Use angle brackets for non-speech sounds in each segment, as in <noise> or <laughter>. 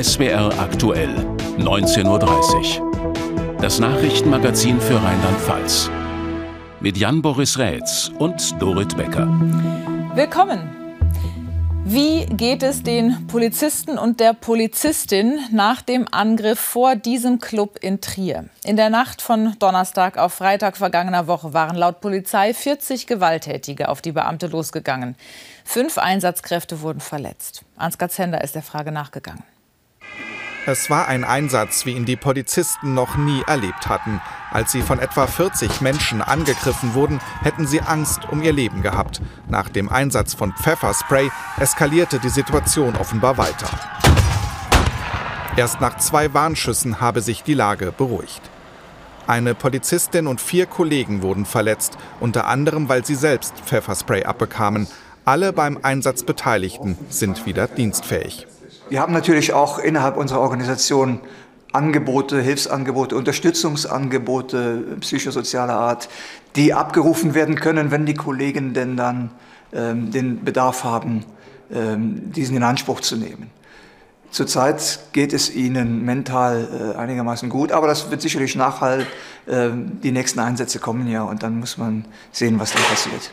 SWR aktuell, 19.30 Uhr. Das Nachrichtenmagazin für Rheinland-Pfalz. Mit Jan-Boris Rätz und Dorit Becker. Willkommen. Wie geht es den Polizisten und der Polizistin nach dem Angriff vor diesem Club in Trier? In der Nacht von Donnerstag auf Freitag vergangener Woche waren laut Polizei 40 Gewalttätige auf die Beamte losgegangen. Fünf Einsatzkräfte wurden verletzt. Ansgar Zender ist der Frage nachgegangen. Es war ein Einsatz, wie ihn die Polizisten noch nie erlebt hatten. Als sie von etwa 40 Menschen angegriffen wurden, hätten sie Angst um ihr Leben gehabt. Nach dem Einsatz von Pfefferspray eskalierte die Situation offenbar weiter. Erst nach zwei Warnschüssen habe sich die Lage beruhigt. Eine Polizistin und vier Kollegen wurden verletzt, unter anderem weil sie selbst Pfefferspray abbekamen. Alle beim Einsatz Beteiligten sind wieder dienstfähig. Wir haben natürlich auch innerhalb unserer Organisation Angebote, Hilfsangebote, Unterstützungsangebote psychosozialer Art, die abgerufen werden können, wenn die Kollegen denn dann ähm, den Bedarf haben, ähm, diesen in Anspruch zu nehmen. Zurzeit geht es ihnen mental äh, einigermaßen gut, aber das wird sicherlich nachhalten. Äh, die nächsten Einsätze kommen ja und dann muss man sehen, was dann passiert.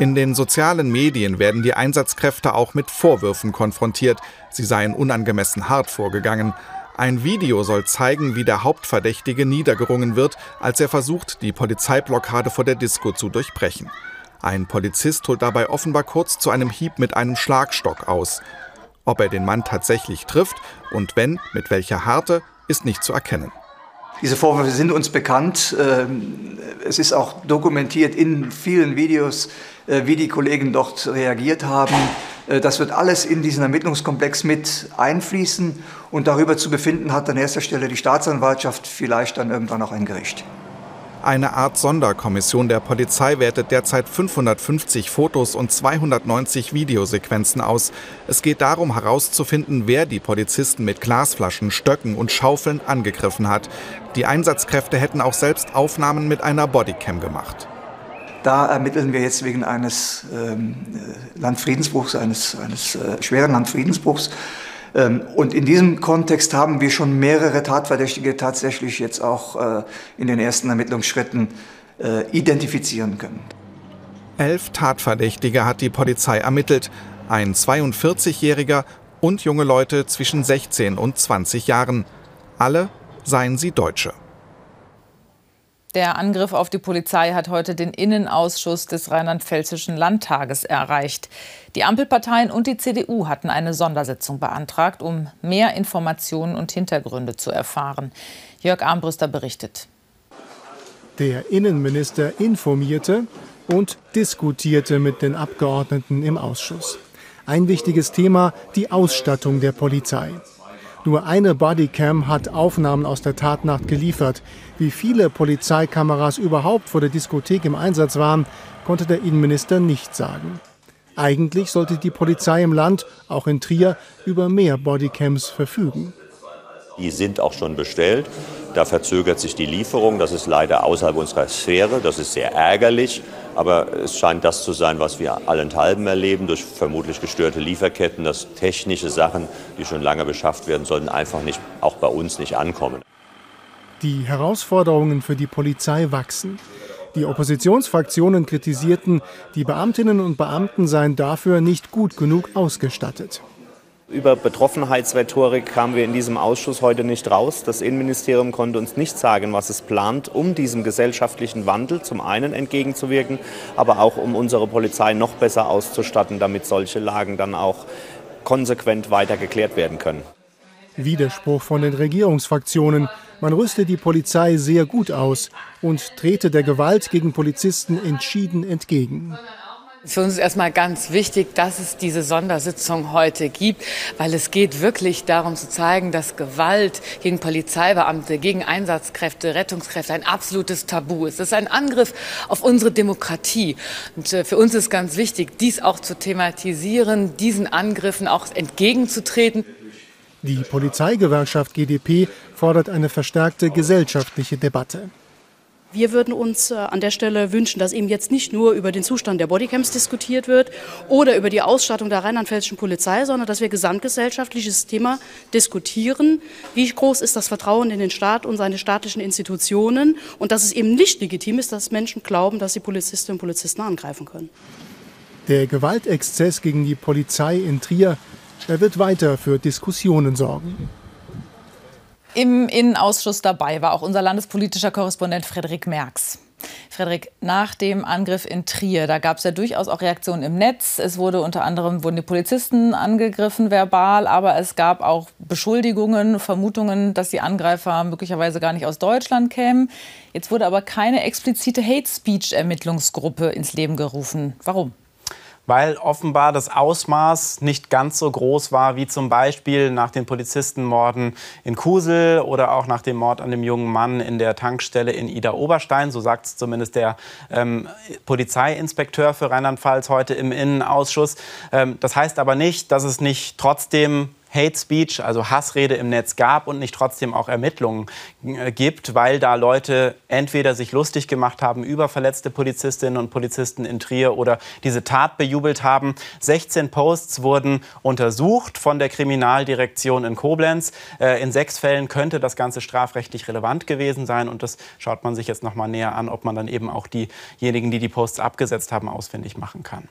In den sozialen Medien werden die Einsatzkräfte auch mit Vorwürfen konfrontiert, sie seien unangemessen hart vorgegangen. Ein Video soll zeigen, wie der Hauptverdächtige niedergerungen wird, als er versucht, die Polizeiblockade vor der Disco zu durchbrechen. Ein Polizist holt dabei offenbar kurz zu einem Hieb mit einem Schlagstock aus. Ob er den Mann tatsächlich trifft und wenn, mit welcher Härte, ist nicht zu erkennen. Diese Vorwürfe sind uns bekannt. Ähm, es ist auch dokumentiert in vielen Videos, äh, wie die Kollegen dort reagiert haben. Äh, das wird alles in diesen Ermittlungskomplex mit einfließen und darüber zu befinden hat an erster Stelle die Staatsanwaltschaft, vielleicht dann irgendwann auch ein Gericht. Eine Art Sonderkommission der Polizei wertet derzeit 550 Fotos und 290 Videosequenzen aus. Es geht darum herauszufinden, wer die Polizisten mit Glasflaschen, Stöcken und Schaufeln angegriffen hat. Die Einsatzkräfte hätten auch selbst Aufnahmen mit einer Bodycam gemacht. Da ermitteln wir jetzt wegen eines ähm, äh, Landfriedensbruchs, eines, eines äh, schweren Landfriedensbruchs. Ähm, und in diesem Kontext haben wir schon mehrere Tatverdächtige tatsächlich jetzt auch äh, in den ersten Ermittlungsschritten äh, identifizieren können. Elf Tatverdächtige hat die Polizei ermittelt. Ein 42-Jähriger und junge Leute zwischen 16 und 20 Jahren. Alle seien sie Deutsche. Der Angriff auf die Polizei hat heute den Innenausschuss des Rheinland-Pfälzischen Landtages erreicht. Die Ampelparteien und die CDU hatten eine Sondersitzung beantragt, um mehr Informationen und Hintergründe zu erfahren. Jörg Armbrüster berichtet. Der Innenminister informierte und diskutierte mit den Abgeordneten im Ausschuss. Ein wichtiges Thema, die Ausstattung der Polizei. Nur eine Bodycam hat Aufnahmen aus der Tatnacht geliefert. Wie viele Polizeikameras überhaupt vor der Diskothek im Einsatz waren, konnte der Innenminister nicht sagen. Eigentlich sollte die Polizei im Land, auch in Trier, über mehr Bodycams verfügen. Die sind auch schon bestellt. Da verzögert sich die Lieferung. Das ist leider außerhalb unserer Sphäre. Das ist sehr ärgerlich. Aber es scheint das zu sein, was wir allenthalben erleben, durch vermutlich gestörte Lieferketten, dass technische Sachen, die schon lange beschafft werden sollten, einfach nicht, auch bei uns nicht ankommen. Die Herausforderungen für die Polizei wachsen. Die Oppositionsfraktionen kritisierten, die Beamtinnen und Beamten seien dafür nicht gut genug ausgestattet. Über Betroffenheitsrhetorik kamen wir in diesem Ausschuss heute nicht raus. Das Innenministerium konnte uns nicht sagen, was es plant, um diesem gesellschaftlichen Wandel zum einen entgegenzuwirken, aber auch um unsere Polizei noch besser auszustatten, damit solche Lagen dann auch konsequent weiter geklärt werden können. Widerspruch von den Regierungsfraktionen. Man rüste die Polizei sehr gut aus und trete der Gewalt gegen Polizisten entschieden entgegen. Für uns ist erstmal ganz wichtig, dass es diese Sondersitzung heute gibt, weil es geht wirklich darum zu zeigen, dass Gewalt gegen Polizeibeamte, gegen Einsatzkräfte, Rettungskräfte ein absolutes Tabu ist. Es ist ein Angriff auf unsere Demokratie. Und äh, für uns ist ganz wichtig, dies auch zu thematisieren, diesen Angriffen auch entgegenzutreten. Die Polizeigewerkschaft GdP fordert eine verstärkte gesellschaftliche Debatte. Wir würden uns äh, an der Stelle wünschen, dass eben jetzt nicht nur über den Zustand der Bodycams diskutiert wird oder über die Ausstattung der rheinland-pfälzischen Polizei, sondern dass wir gesamtgesellschaftliches Thema diskutieren. Wie groß ist das Vertrauen in den Staat und seine staatlichen Institutionen? Und dass es eben nicht legitim ist, dass Menschen glauben, dass sie Polizistinnen und Polizisten angreifen können. Der Gewaltexzess gegen die Polizei in Trier er wird weiter für Diskussionen sorgen. Im Innenausschuss dabei war auch unser landespolitischer Korrespondent Frederik Merks. Frederik, nach dem Angriff in Trier, da gab es ja durchaus auch Reaktionen im Netz. Es wurde unter anderem wurden die Polizisten angegriffen verbal, aber es gab auch Beschuldigungen, Vermutungen, dass die Angreifer möglicherweise gar nicht aus Deutschland kämen. Jetzt wurde aber keine explizite Hate Speech Ermittlungsgruppe ins Leben gerufen. Warum? Weil offenbar das Ausmaß nicht ganz so groß war wie zum Beispiel nach den Polizistenmorden in Kusel oder auch nach dem Mord an dem jungen Mann in der Tankstelle in Ida Oberstein. So sagt es zumindest der ähm, Polizeiinspekteur für Rheinland-Pfalz heute im Innenausschuss. Ähm, das heißt aber nicht, dass es nicht trotzdem Hate Speech, also Hassrede im Netz gab und nicht trotzdem auch Ermittlungen äh, gibt, weil da Leute entweder sich lustig gemacht haben über verletzte Polizistinnen und Polizisten in Trier oder diese Tat bejubelt haben. 16 Posts wurden untersucht von der Kriminaldirektion in Koblenz. Äh, in sechs Fällen könnte das Ganze strafrechtlich relevant gewesen sein und das schaut man sich jetzt noch mal näher an, ob man dann eben auch diejenigen, die die Posts abgesetzt haben, ausfindig machen kann.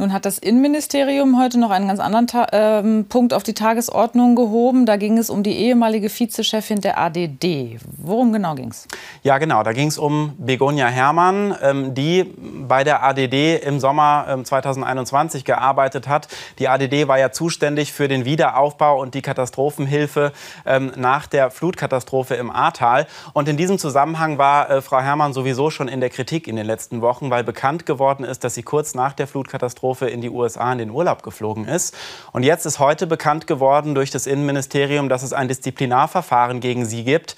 Nun hat das Innenministerium heute noch einen ganz anderen Ta ähm, Punkt auf die Tagesordnung gehoben. Da ging es um die ehemalige Vizechefin der ADD. Worum genau ging es? Ja, genau. Da ging es um Begonia Herrmann, ähm, die bei der ADD im Sommer ähm, 2021 gearbeitet hat. Die ADD war ja zuständig für den Wiederaufbau und die Katastrophenhilfe ähm, nach der Flutkatastrophe im Ahrtal. Und in diesem Zusammenhang war äh, Frau Herrmann sowieso schon in der Kritik in den letzten Wochen, weil bekannt geworden ist, dass sie kurz nach der Flutkatastrophe Katastrophe in die USA in den Urlaub geflogen ist. Und jetzt ist heute bekannt geworden durch das Innenministerium, dass es ein Disziplinarverfahren gegen sie gibt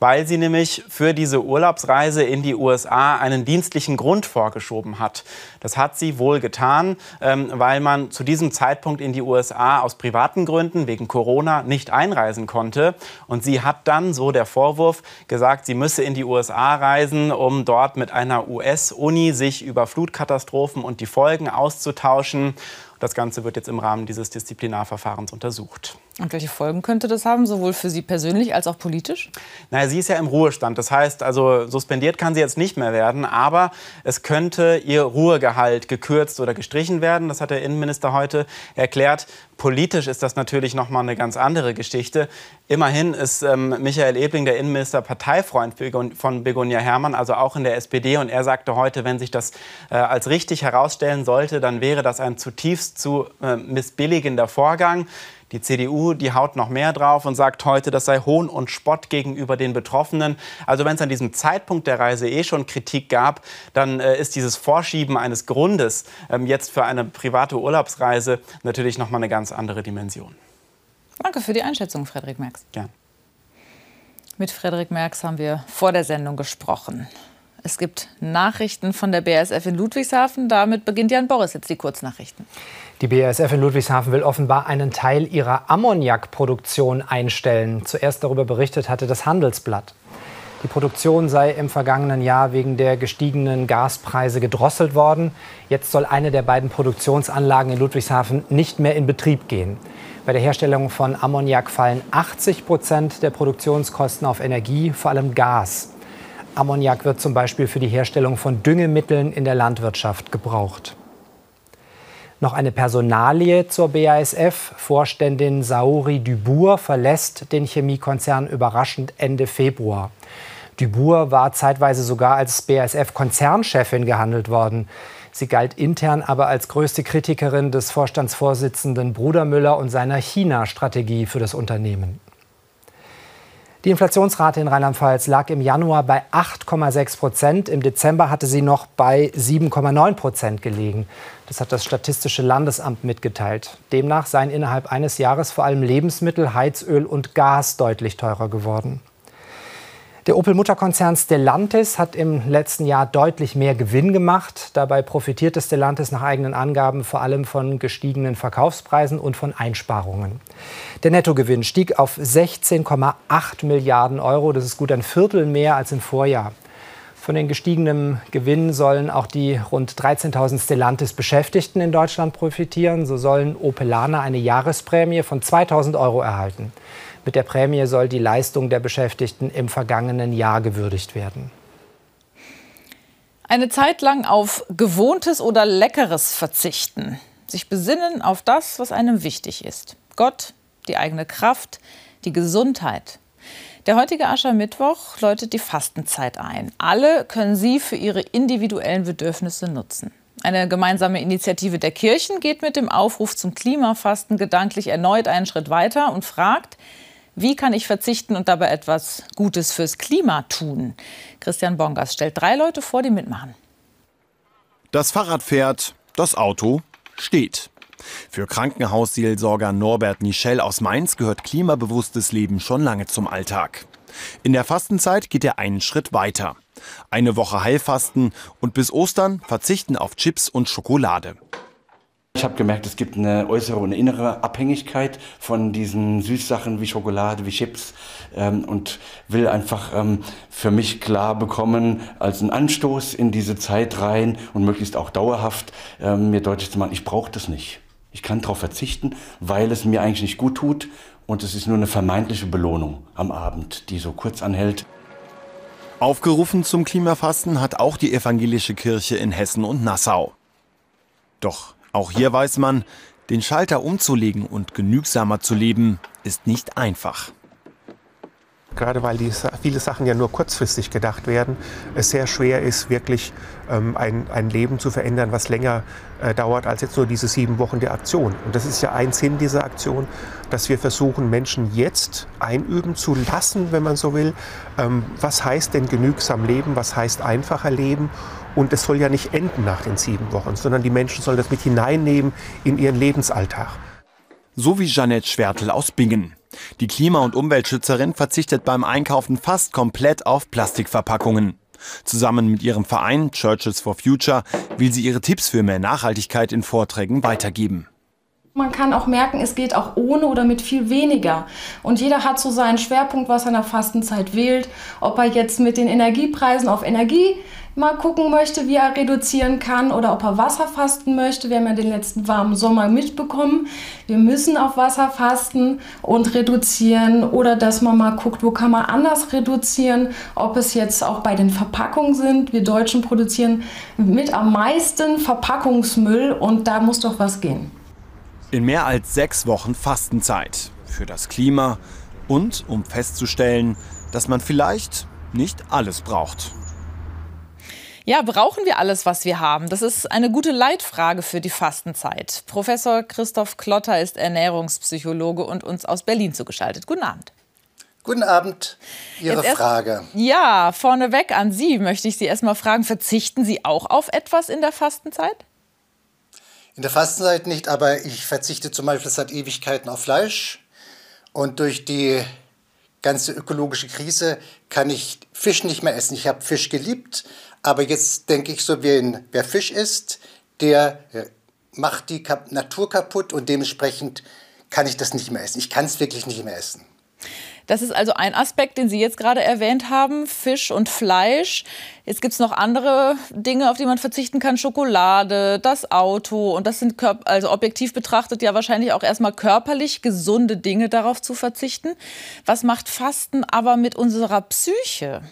weil sie nämlich für diese Urlaubsreise in die USA einen dienstlichen Grund vorgeschoben hat. Das hat sie wohl getan, ähm, weil man zu diesem Zeitpunkt in die USA aus privaten Gründen wegen Corona nicht einreisen konnte. Und sie hat dann, so der Vorwurf, gesagt, sie müsse in die USA reisen, um dort mit einer US-Uni sich über Flutkatastrophen und die Folgen auszutauschen. Das Ganze wird jetzt im Rahmen dieses Disziplinarverfahrens untersucht. Und welche Folgen könnte das haben, sowohl für Sie persönlich als auch politisch? Naja, sie ist ja im Ruhestand. Das heißt, also suspendiert kann sie jetzt nicht mehr werden, aber es könnte ihr Ruhegehalt gekürzt oder gestrichen werden. Das hat der Innenminister heute erklärt. Politisch ist das natürlich noch mal eine ganz andere Geschichte. Immerhin ist ähm, Michael Ebling, der Innenminister, Parteifreund von Begonia Herrmann, also auch in der SPD. Und er sagte heute, wenn sich das äh, als richtig herausstellen sollte, dann wäre das ein zutiefst zu äh, missbilligender Vorgang. Die CDU, die haut noch mehr drauf und sagt heute, das sei Hohn und Spott gegenüber den Betroffenen. Also wenn es an diesem Zeitpunkt der Reise eh schon Kritik gab, dann äh, ist dieses Vorschieben eines Grundes ähm, jetzt für eine private Urlaubsreise natürlich noch mal eine ganz andere Dimension. Danke für die Einschätzung, Frederik Merx. Gern. Mit Frederik Merx haben wir vor der Sendung gesprochen. Es gibt Nachrichten von der BASF in Ludwigshafen. Damit beginnt Jan Boris jetzt die Kurznachrichten. Die BASF in Ludwigshafen will offenbar einen Teil ihrer Ammoniakproduktion einstellen. Zuerst darüber berichtet hatte das Handelsblatt. Die Produktion sei im vergangenen Jahr wegen der gestiegenen Gaspreise gedrosselt worden. Jetzt soll eine der beiden Produktionsanlagen in Ludwigshafen nicht mehr in Betrieb gehen. Bei der Herstellung von Ammoniak fallen 80 Prozent der Produktionskosten auf Energie, vor allem Gas. Ammoniak wird zum Beispiel für die Herstellung von Düngemitteln in der Landwirtschaft gebraucht. Noch eine Personalie zur BASF. Vorständin Saori Dubourg verlässt den Chemiekonzern überraschend Ende Februar. Dubourg war zeitweise sogar als BASF-Konzernchefin gehandelt worden. Sie galt intern aber als größte Kritikerin des Vorstandsvorsitzenden Bruder Müller und seiner China-Strategie für das Unternehmen. Die Inflationsrate in Rheinland-Pfalz lag im Januar bei 8,6 Prozent. Im Dezember hatte sie noch bei 7,9 Prozent gelegen. Das hat das Statistische Landesamt mitgeteilt. Demnach seien innerhalb eines Jahres vor allem Lebensmittel, Heizöl und Gas deutlich teurer geworden. Der Opel-Mutterkonzern Stellantis hat im letzten Jahr deutlich mehr Gewinn gemacht. Dabei profitierte Stellantis nach eigenen Angaben vor allem von gestiegenen Verkaufspreisen und von Einsparungen. Der Nettogewinn stieg auf 16,8 Milliarden Euro. Das ist gut ein Viertel mehr als im Vorjahr. Von den gestiegenen Gewinnen sollen auch die rund 13.000 Stellantis-Beschäftigten in Deutschland profitieren. So sollen Opelaner eine Jahresprämie von 2.000 Euro erhalten. Mit der Prämie soll die Leistung der Beschäftigten im vergangenen Jahr gewürdigt werden. Eine Zeit lang auf Gewohntes oder Leckeres verzichten. Sich besinnen auf das, was einem wichtig ist. Gott, die eigene Kraft, die Gesundheit. Der heutige Aschermittwoch läutet die Fastenzeit ein. Alle können sie für ihre individuellen Bedürfnisse nutzen. Eine gemeinsame Initiative der Kirchen geht mit dem Aufruf zum Klimafasten gedanklich erneut einen Schritt weiter und fragt, wie kann ich verzichten und dabei etwas Gutes fürs Klima tun? Christian Bongers stellt drei Leute vor, die mitmachen. Das Fahrrad fährt, das Auto steht. Für Krankenhausseelsorger Norbert Michel aus Mainz gehört klimabewusstes Leben schon lange zum Alltag. In der Fastenzeit geht er einen Schritt weiter. Eine Woche Heilfasten und bis Ostern verzichten auf Chips und Schokolade. Ich habe gemerkt, es gibt eine äußere und eine innere Abhängigkeit von diesen Süßsachen wie Schokolade, wie Chips ähm, und will einfach ähm, für mich klar bekommen, als einen Anstoß in diese Zeit rein und möglichst auch dauerhaft ähm, mir deutlich zu machen, ich brauche das nicht. Ich kann darauf verzichten, weil es mir eigentlich nicht gut tut und es ist nur eine vermeintliche Belohnung am Abend, die so kurz anhält. Aufgerufen zum Klimafasten hat auch die evangelische Kirche in Hessen und Nassau. Doch auch hier weiß man, den Schalter umzulegen und genügsamer zu leben, ist nicht einfach. Gerade weil die, viele Sachen ja nur kurzfristig gedacht werden, es sehr schwer ist, wirklich ähm, ein, ein Leben zu verändern, was länger äh, dauert als jetzt nur diese sieben Wochen der Aktion. Und das ist ja ein Sinn dieser Aktion, dass wir versuchen, Menschen jetzt einüben zu lassen, wenn man so will. Ähm, was heißt denn genügsam leben? Was heißt einfacher leben? Und es soll ja nicht enden nach den sieben Wochen, sondern die Menschen sollen das mit hineinnehmen in ihren Lebensalltag. So wie Jeanette Schwertel aus Bingen. Die Klima- und Umweltschützerin verzichtet beim Einkaufen fast komplett auf Plastikverpackungen. Zusammen mit ihrem Verein Churches for Future will sie ihre Tipps für mehr Nachhaltigkeit in Vorträgen weitergeben. Man kann auch merken, es geht auch ohne oder mit viel weniger. Und jeder hat so seinen Schwerpunkt, was er in der Fastenzeit wählt. Ob er jetzt mit den Energiepreisen auf Energie mal gucken möchte, wie er reduzieren kann oder ob er Wasser fasten möchte. Wir haben ja den letzten warmen Sommer mitbekommen. Wir müssen auf Wasser fasten und reduzieren oder dass man mal guckt, wo kann man anders reduzieren, ob es jetzt auch bei den Verpackungen sind. Wir Deutschen produzieren mit am meisten Verpackungsmüll und da muss doch was gehen. In mehr als sechs Wochen Fastenzeit für das Klima und um festzustellen, dass man vielleicht nicht alles braucht. Ja, brauchen wir alles, was wir haben? Das ist eine gute Leitfrage für die Fastenzeit. Professor Christoph Klotter ist Ernährungspsychologe und uns aus Berlin zugeschaltet. Guten Abend. Guten Abend. Ihre erst, Frage. Ja, vorneweg an Sie möchte ich Sie erst mal fragen, verzichten Sie auch auf etwas in der Fastenzeit? In der Fastenzeit nicht, aber ich verzichte zum Beispiel seit Ewigkeiten auf Fleisch. Und durch die ganze ökologische Krise kann ich Fisch nicht mehr essen. Ich habe Fisch geliebt, aber jetzt denke ich so, wer, wer Fisch isst, der äh, macht die Natur kaputt und dementsprechend kann ich das nicht mehr essen. Ich kann es wirklich nicht mehr essen. Das ist also ein Aspekt, den Sie jetzt gerade erwähnt haben, Fisch und Fleisch. Jetzt gibt es noch andere Dinge, auf die man verzichten kann, Schokolade, das Auto. Und das sind also objektiv betrachtet ja wahrscheinlich auch erstmal körperlich gesunde Dinge, darauf zu verzichten. Was macht Fasten aber mit unserer Psyche?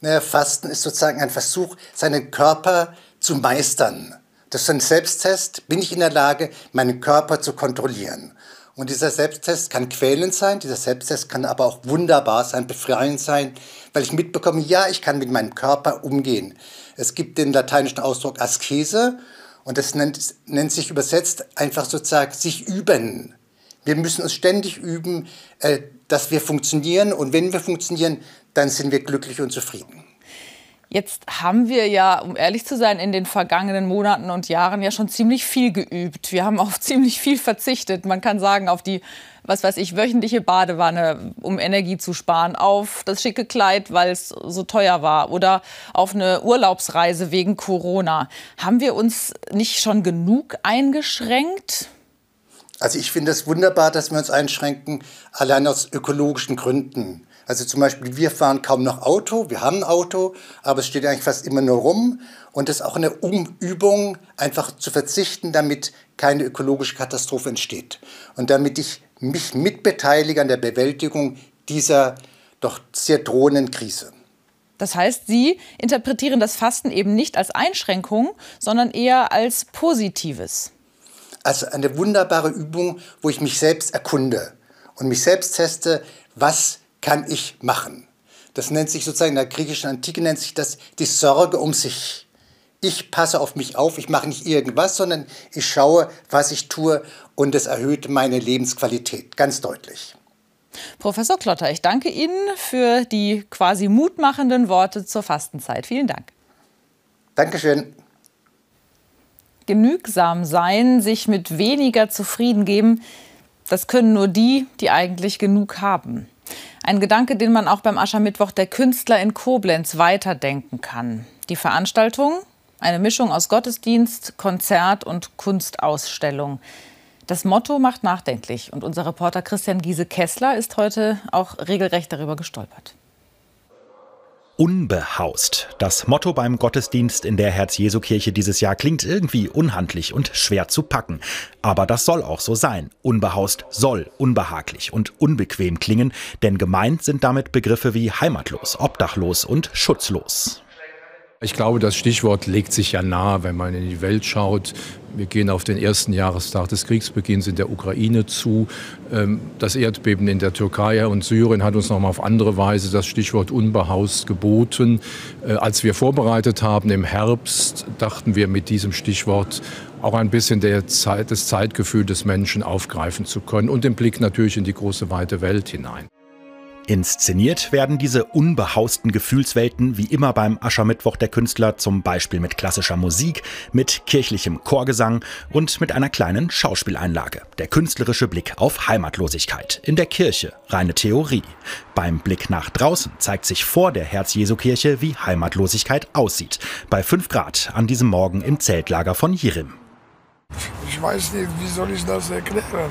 Naja, Fasten ist sozusagen ein Versuch, seinen Körper zu meistern. Das ist ein Selbsttest. Bin ich in der Lage, meinen Körper zu kontrollieren? Und dieser Selbsttest kann quälend sein, dieser Selbsttest kann aber auch wunderbar sein, befreiend sein, weil ich mitbekomme, ja, ich kann mit meinem Körper umgehen. Es gibt den lateinischen Ausdruck Askese und das nennt, nennt sich übersetzt einfach sozusagen sich üben. Wir müssen uns ständig üben, äh, dass wir funktionieren und wenn wir funktionieren, dann sind wir glücklich und zufrieden. Jetzt haben wir ja, um ehrlich zu sein, in den vergangenen Monaten und Jahren ja schon ziemlich viel geübt. Wir haben <laughs> auf ziemlich viel verzichtet. Man kann sagen, auf die, was weiß ich, wöchentliche Badewanne, um Energie zu sparen, auf das schicke Kleid, weil es so teuer war oder auf eine Urlaubsreise wegen Corona. Haben wir uns nicht schon genug eingeschränkt? Also ich finde es wunderbar, dass wir uns einschränken, allein aus ökologischen Gründen Also zum Beispiel, wir fahren kaum noch Auto, wir haben ein Auto, aber es steht eigentlich fast immer nur rum. Und es ist auch eine Umübung, einfach zu verzichten, damit keine ökologische Katastrophe entsteht. Und damit ich mich mitbeteilige an der Bewältigung dieser doch sehr drohenden Krise. Das heißt, Sie interpretieren das Fasten eben nicht als Einschränkung, sondern eher als Positives. Also eine wunderbare Übung, wo ich mich selbst erkunde und mich selbst teste, was kann ich machen. Das nennt sich sozusagen in der griechischen Antike nennt sich das die Sorge um sich. Ich passe auf mich auf, ich mache nicht irgendwas, sondern ich schaue, was ich tue und es erhöht meine Lebensqualität ganz deutlich. Professor Klotter, ich danke Ihnen für die quasi mutmachenden Worte zur Fastenzeit. Vielen Dank. Dankeschön. Genügsam sein, sich mit weniger zufrieden geben, das können nur die, die eigentlich genug haben. Ein Gedanke, den man auch beim Aschermittwoch der Künstler in Koblenz weiterdenken kann. Die Veranstaltung, eine Mischung aus Gottesdienst, Konzert und Kunstausstellung. Das Motto macht nachdenklich und unser Reporter Christian Giese-Kessler ist heute auch regelrecht darüber gestolpert. Unbehaust. Das Motto beim Gottesdienst in der Herz-Jesu-Kirche dieses Jahr klingt irgendwie unhandlich und schwer zu packen. Aber das soll auch so sein. Unbehaust soll unbehaglich und unbequem klingen, denn gemeint sind damit Begriffe wie heimatlos, obdachlos und schutzlos. Ich glaube, das Stichwort legt sich ja nahe, wenn man in die Welt schaut. Wir gehen auf den ersten Jahrestag des Kriegsbeginns in der Ukraine zu. Ähm, das Erdbeben in der Türkei und Syrien hat uns nochmal auf andere Weise das Stichwort unbehaust geboten. Äh, als wir vorbereitet haben im Herbst, dachten wir mit diesem Stichwort auch ein bisschen Zeit, das Zeitgefühl des Menschen aufgreifen zu können und den Blick natürlich in die große weite Welt hinein. Inszeniert werden diese unbehausten Gefühlswelten wie immer beim Aschermittwoch der Künstler zum Beispiel mit klassischer Musik, mit kirchlichem Chorgesang und mit einer kleinen Schauspieleinlage. Der künstlerische Blick auf Heimatlosigkeit. In der Kirche reine Theorie. Beim Blick nach draußen zeigt sich vor der Herz-Jesu-Kirche, wie Heimatlosigkeit aussieht. Bei 5 Grad an diesem Morgen im Zeltlager von Jirim. Ich weiß nicht, wie soll ich das erklären?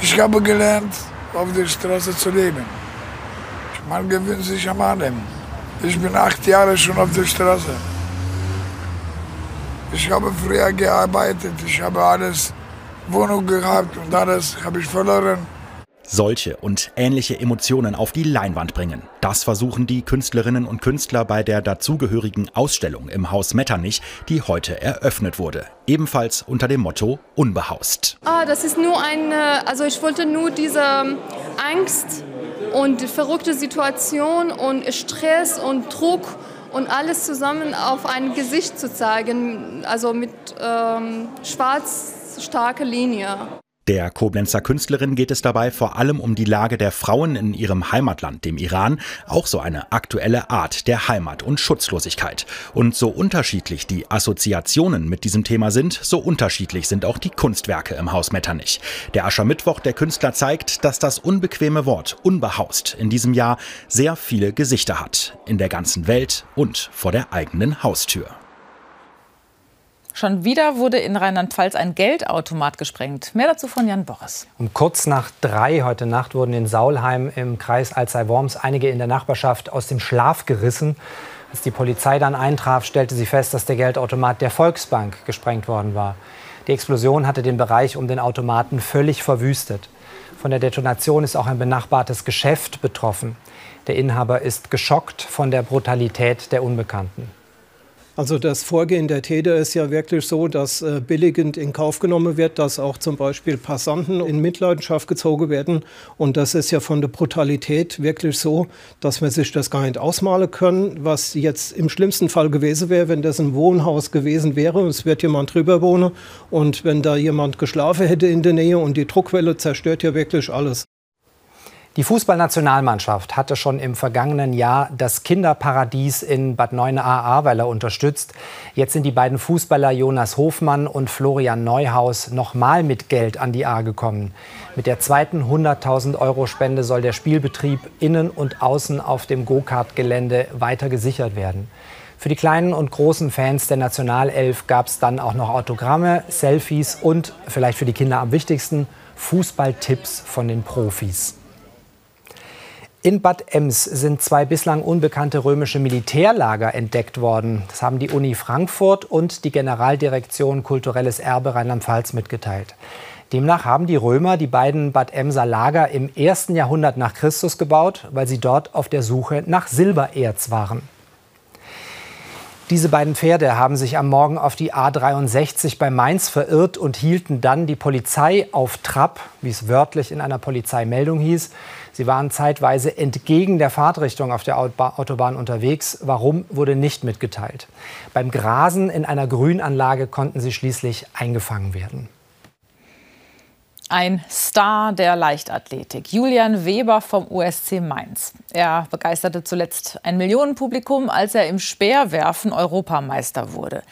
Ich habe gelernt, auf der Straße zu leben. Man gewöhnt sich am allem. Ich bin acht Jahre schon auf der Straße. Ich habe früher gearbeitet, ich habe alles, Wohnung gehabt und alles habe ich verloren solche und ähnliche Emotionen auf die Leinwand bringen. Das versuchen die Künstlerinnen und Künstler bei der dazugehörigen Ausstellung im Haus Metternich, die heute eröffnet wurde. Ebenfalls unter dem Motto Unbehaust. Ah, das ist nur eine, also ich wollte nur diese Angst und verrückte Situation und Stress und Druck und alles zusammen auf ein Gesicht zu zeigen, also mit ähm, schwarz starke Linie. Der Koblenzer Künstlerin geht es dabei vor allem um die Lage der Frauen in ihrem Heimatland, dem Iran, auch so eine aktuelle Art der Heimat und Schutzlosigkeit. Und so unterschiedlich die Assoziationen mit diesem Thema sind, so unterschiedlich sind auch die Kunstwerke im Haus Metternich. Der Aschermittwoch der Künstler zeigt, dass das unbequeme Wort unbehaust in diesem Jahr sehr viele Gesichter hat, in der ganzen Welt und vor der eigenen Haustür. Schon wieder wurde in Rheinland-Pfalz ein Geldautomat gesprengt. Mehr dazu von Jan Boris. Um kurz nach drei heute Nacht wurden in Saulheim im Kreis Alzey-Worms einige in der Nachbarschaft aus dem Schlaf gerissen. Als die Polizei dann eintraf, stellte sie fest, dass der Geldautomat der Volksbank gesprengt worden war. Die Explosion hatte den Bereich um den Automaten völlig verwüstet. Von der Detonation ist auch ein benachbartes Geschäft betroffen. Der Inhaber ist geschockt von der Brutalität der Unbekannten. Also das Vorgehen der Täter ist ja wirklich so, dass äh, billigend in Kauf genommen wird, dass auch zum Beispiel Passanten in Mitleidenschaft gezogen werden. Und das ist ja von der Brutalität wirklich so, dass man sich das gar nicht ausmalen können, was jetzt im schlimmsten Fall gewesen wäre, wenn das ein Wohnhaus gewesen wäre es wird jemand drüber wohnen und wenn da jemand geschlafen hätte in der Nähe und die Druckwelle zerstört ja wirklich alles. Die Fußballnationalmannschaft hatte schon im vergangenen Jahr das Kinderparadies in Bad Neuenahr-Ahrweiler unterstützt. Jetzt sind die beiden Fußballer Jonas Hofmann und Florian Neuhaus nochmal mit Geld an die A gekommen. Mit der zweiten 100.000 Euro Spende soll der Spielbetrieb innen und außen auf dem Go-Kart-Gelände weiter gesichert werden. Für die kleinen und großen Fans der Nationalelf gab es dann auch noch Autogramme, Selfies und, vielleicht für die Kinder am wichtigsten, Fußballtipps von den Profis. In Bad Ems sind zwei bislang unbekannte römische Militärlager entdeckt worden. Das haben die Uni Frankfurt und die Generaldirektion Kulturelles Erbe Rheinland-Pfalz mitgeteilt. Demnach haben die Römer die beiden Bad Emser Lager im ersten Jahrhundert nach Christus gebaut, weil sie dort auf der Suche nach Silbererz waren. Diese beiden Pferde haben sich am Morgen auf die A63 bei Mainz verirrt und hielten dann die Polizei auf Trab, wie es wörtlich in einer Polizeimeldung hieß. Sie waren zeitweise entgegen der Fahrtrichtung auf der Autobahn unterwegs. Warum wurde nicht mitgeteilt. Beim Grasen in einer Grünanlage konnten sie schließlich eingefangen werden. Ein Star der Leichtathletik, Julian Weber vom USC Mainz. Er begeisterte zuletzt ein Millionenpublikum, als er im Speerwerfen Europameister wurde.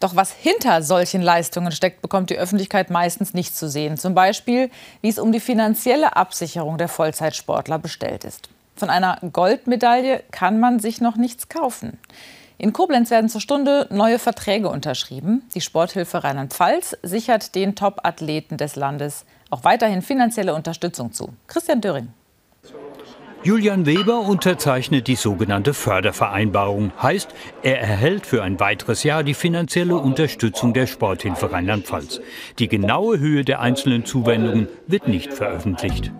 Doch was hinter solchen Leistungen steckt, bekommt die Öffentlichkeit meistens nicht zu sehen. Zum Beispiel, wie es um die finanzielle Absicherung der Vollzeitsportler bestellt ist. Von einer Goldmedaille kann man sich noch nichts kaufen. In Koblenz werden zur Stunde neue Verträge unterschrieben. Die Sporthilfe Rheinland-Pfalz sichert den Top-Athleten des Landes auch weiterhin finanzielle Unterstützung zu. Christian Döring. Julian Weber unterzeichnet die sogenannte Fördervereinbarung. Heißt, er erhält für ein weiteres Jahr die finanzielle Unterstützung der Sporthilfe Rheinland-Pfalz. Die genaue Höhe der einzelnen Zuwendungen wird nicht veröffentlicht.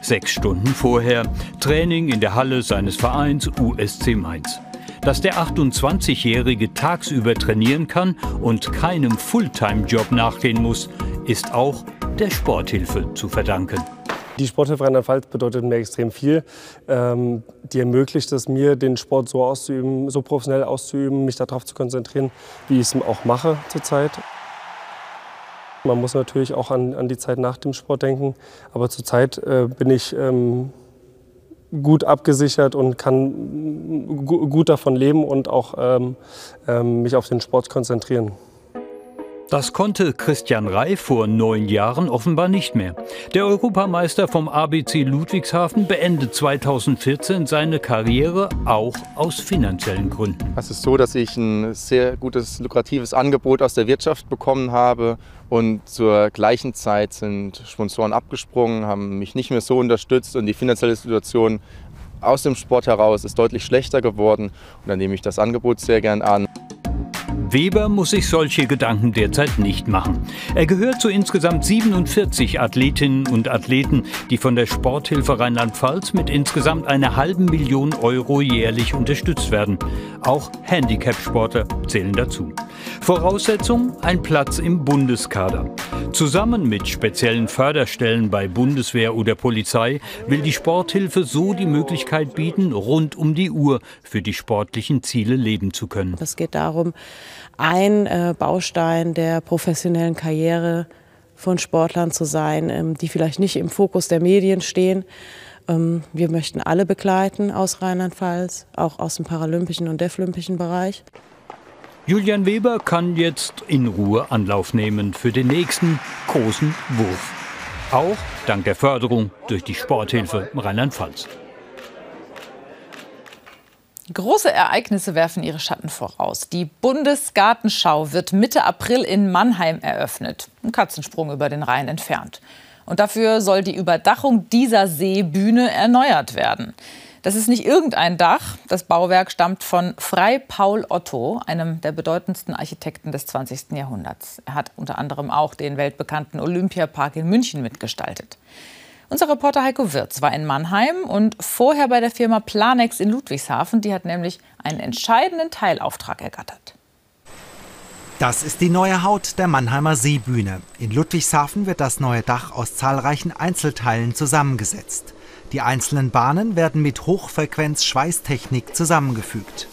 Sechs Stunden vorher Training in der Halle seines Vereins USC Mainz. Dass der 28-Jährige tagsüber trainieren kann und keinem Fulltime-Job nachgehen muss, ist auch der Sporthilfe zu verdanken. Die Sporthilfe Rheinland-Pfalz bedeutet mir extrem viel. Ähm, die ermöglicht es mir, den Sport so auszuüben, so professionell auszuüben, mich darauf zu konzentrieren, wie ich es auch mache zurzeit. Man muss natürlich auch an, an, die Zeit nach dem Sport denken. Aber zurzeit äh, bin ich ähm, gut abgesichert und kann gut davon leben und auch ähm, ähm, mich auf den Sport konzentrieren. Das konnte Christian Rey vor neun Jahren offenbar nicht mehr. Der Europameister vom ABC Ludwigshafen beendet 2014 seine Karriere auch aus finanziellen Gründen. Es ist so, dass ich ein sehr gutes, lukratives Angebot aus der Wirtschaft bekommen habe und zur gleichen Zeit sind Sponsoren abgesprungen, haben mich nicht mehr so unterstützt und die finanzielle Situation aus dem Sport heraus ist deutlich schlechter geworden und dann nehme ich das Angebot sehr gern an. Weber muss sich solche Gedanken derzeit nicht machen. Er gehört zu insgesamt 47 Athletinnen und Athleten, die von der Sporthilfe Rheinland-Pfalz mit insgesamt einer halben Million Euro jährlich unterstützt werden. Auch Handicap-Sportler zählen dazu. Voraussetzung ein Platz im Bundeskader. Zusammen mit speziellen Förderstellen bei Bundeswehr oder Polizei will die Sporthilfe so die Möglichkeit bieten, rund um die Uhr für die sportlichen Ziele leben zu können. Es geht darum, ein äh, Baustein der professionellen Karriere von Sportlern zu sein, ähm, die vielleicht nicht im Fokus der Medien stehen. Ähm, wir möchten alle begleiten aus Rheinland-Pfalz, auch aus dem paralympischen und deaflympischen Bereich. Julian Weber kann jetzt in Ruhe Anlauf nehmen für den nächsten großen Wurf. Auch dank der Förderung durch die Sporthilfe Rheinland-Pfalz. Große Ereignisse werfen ihre Schatten voraus. Die Bundesgartenschau wird Mitte April in Mannheim eröffnet, ein Katzensprung über den Rhein entfernt. Und dafür soll die Überdachung dieser Seebühne erneuert werden. Das ist nicht irgendein Dach. Das Bauwerk stammt von Frei Paul Otto, einem der bedeutendsten Architekten des 20. Jahrhunderts. Er hat unter anderem auch den weltbekannten Olympiapark in München mitgestaltet. Unser Reporter Heiko Wirz war in Mannheim und vorher bei der Firma Planex in Ludwigshafen. Die hat nämlich einen entscheidenden Teilauftrag ergattert. Das ist die neue Haut der Mannheimer Seebühne. In Ludwigshafen wird das neue Dach aus zahlreichen Einzelteilen zusammengesetzt. Die einzelnen Bahnen werden mit Hochfrequenz-Schweißtechnik zusammengefügt.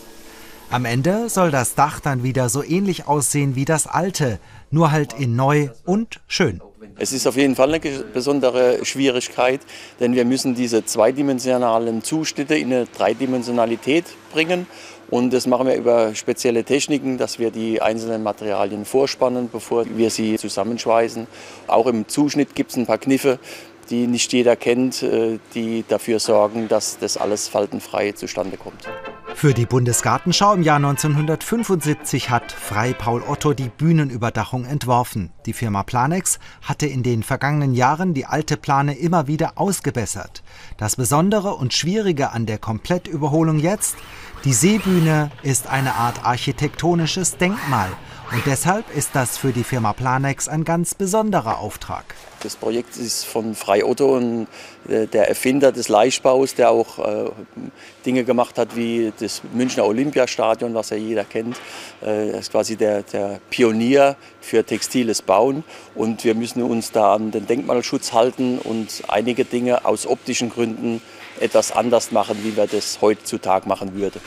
Am Ende soll das Dach dann wieder so ähnlich aussehen wie das alte, nur halt in neu und schön. Es ist auf jeden Fall eine besondere Schwierigkeit, denn wir müssen diese zweidimensionalen Zuschnitte in eine Dreidimensionalität bringen. Und das machen wir über spezielle Techniken, dass wir die einzelnen Materialien vorspannen, bevor wir sie zusammenschweißen. Auch im Zuschnitt gibt es ein paar Kniffe, die nicht jeder kennt, äh, die dafür sorgen, dass das alles faltenfrei zustande kommt. Für die Bundesgartenschau im Jahr 1975 hat Frei Paul Otto die Bühnenüberdachung entworfen. Die Firma Planex hatte in den vergangenen Jahren die alte Plane immer wieder ausgebessert. Das Besondere und Schwierige an der Komplettüberholung jetzt, die Seebühne ist eine Art architektonisches Denkmal und deshalb ist das für die Firma Planex ein ganz besonderer Auftrag. Das Projekt ist von Frei Otto und äh, der Erfinder des Leichtbaus, der auch äh, Dinge gemacht hat wie das Münchner Olympiastadion, was ja jeder kennt. Äh, er ist quasi der, der Pionier für textiles Bauen und wir müssen uns da an den Denkmalschutz halten und einige Dinge aus optischen Gründen etwas anders machen, wie wir das heutzutage machen würden.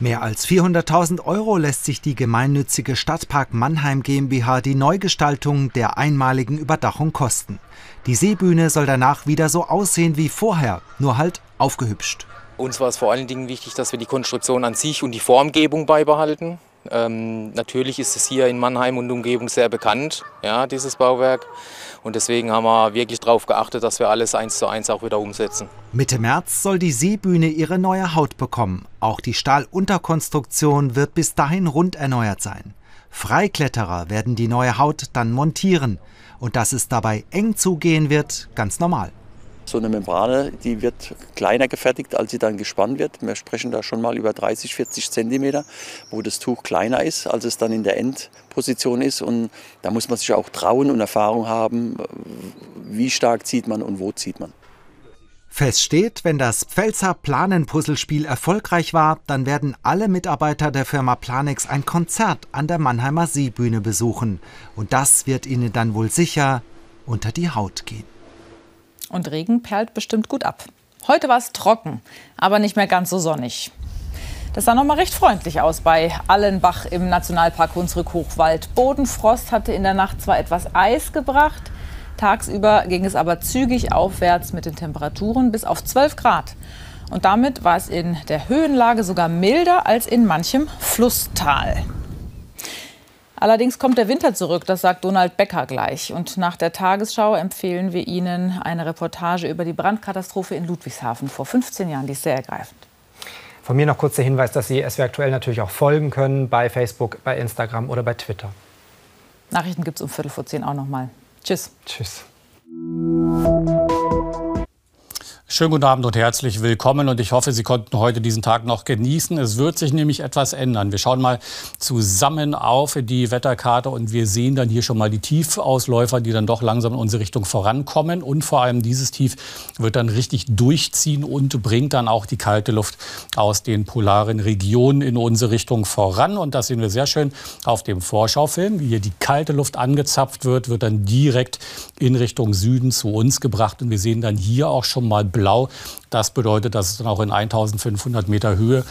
Mehr als 400.000 Euro lässt sich die gemeinnützige Stadtpark Mannheim GmbH die Neugestaltung der einmaligen Überdachung kosten. Die Seebühne soll danach wieder so aussehen wie vorher, nur halt aufgehübscht. Uns war es vor allen Dingen wichtig, dass wir die Konstruktion an sich und die Formgebung beibehalten. Ähm, natürlich ist es hier in Mannheim und Umgebung sehr bekannt, ja, dieses Bauwerk. Und deswegen haben wir wirklich darauf geachtet, dass wir alles eins zu eins auch wieder umsetzen. Mitte März soll die Seebühne ihre neue Haut bekommen. Auch die Stahlunterkonstruktion wird bis dahin rund erneuert sein. Freikletterer werden die neue Haut dann montieren. Und dass es dabei eng zugehen wird, ganz normal. So eine Membrane, die wird kleiner gefertigt, als sie dann gespannt wird. Wir sprechen da schon mal über 30, 40 Zentimeter, wo das Tuch kleiner ist, als es dann in der Endposition ist. Und da muss man sich auch trauen und Erfahrung haben, wie stark zieht man und wo zieht man. Fest steht, wenn das Pfälzer Planen-Puzzlespiel erfolgreich war, dann werden alle Mitarbeiter der Firma Planex ein Konzert an der Mannheimer Seebühne besuchen. Und das wird ihnen dann wohl sicher unter die Haut gehen. Und Regen perlt bestimmt gut ab. Heute war es trocken, aber nicht mehr ganz so sonnig. Das sah noch mal recht freundlich aus bei Allenbach im Nationalpark Hunsrück-Hochwald. Bodenfrost hatte in der Nacht zwar etwas Eis gebracht, tagsüber ging es aber zügig aufwärts mit den Temperaturen bis auf 12 Grad. Und damit war es in der Höhenlage sogar milder als in manchem Flusstal. Allerdings kommt der Winter zurück, das sagt Donald Becker gleich. Und nach der Tagesschau empfehlen wir Ihnen eine Reportage über die Brandkatastrophe in Ludwigshafen vor 15 Jahren. Die ist sehr ergreifend. Von mir noch kurz der Hinweis, dass Sie SW aktuell natürlich auch folgen können bei Facebook, bei Instagram oder bei Twitter. Nachrichten gibt es um Viertel vor zehn auch noch mal. Tschüss. Tschüss. Schönen guten Abend und herzlich willkommen. Und ich hoffe, Sie konnten heute diesen Tag noch genießen. Es wird sich nämlich etwas ändern. Wir schauen mal zusammen auf die Wetterkarte und wir sehen dann hier schon mal die Tiefausläufer, die dann doch langsam in unsere Richtung vorankommen. Und vor allem dieses Tief wird dann richtig durchziehen und bringt dann auch die kalte Luft aus den polaren Regionen in unsere Richtung voran. Und das sehen wir sehr schön auf dem Vorschaufilm, wie hier die kalte Luft angezapft wird, wird dann direkt in Richtung Süden zu uns gebracht. Und wir sehen dann hier auch schon mal blau. Das bedeutet, dass es dann auch in 1500 Meter Höhe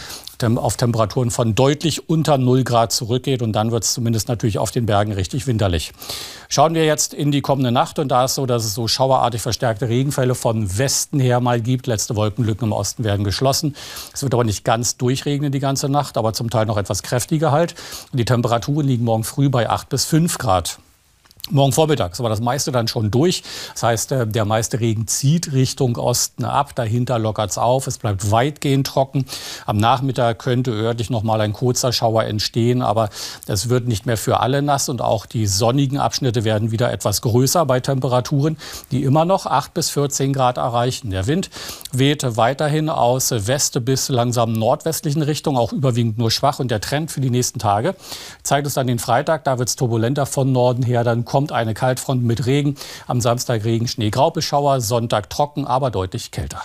auf Temperaturen von deutlich unter 0 Grad zurückgeht. Und dann wird es zumindest natürlich auf den Bergen richtig winterlich. Schauen wir jetzt in die kommende Nacht. Und da ist so, dass es so schauerartig verstärkte Regenfälle von Westen her mal gibt. Letzte Wolkenlücken im Osten werden geschlossen. Es wird aber nicht ganz durchregnen die ganze Nacht, aber zum Teil noch etwas kräftiger halt. Und die Temperaturen liegen morgen früh bei 8 bis 5 Grad. Morgen vormittags war das meiste dann schon durch. Das heißt, äh, der meiste Regen zieht Richtung Osten ab. Dahinter lockert es auf. Es bleibt weitgehend trocken. Am Nachmittag könnte örtlich noch mal ein kurzer Schauer entstehen, aber es wird nicht mehr für alle nass und auch die sonnigen Abschnitte werden wieder etwas größer bei Temperaturen, die immer noch 8 bis 14 Grad erreichen. Der Wind weht weiterhin aus West bis langsam nordwestlichen Richtung, auch überwiegend nur schwach. Und der Trend für die nächsten Tage zeigt es dann den Freitag. Da wird es turbulenter von Norden her dann kommen kommt eine Kaltfront mit Regen. Am Samstag Regen, Schnee, Graubeschauer, Sonntag trocken, aber deutlich kälter.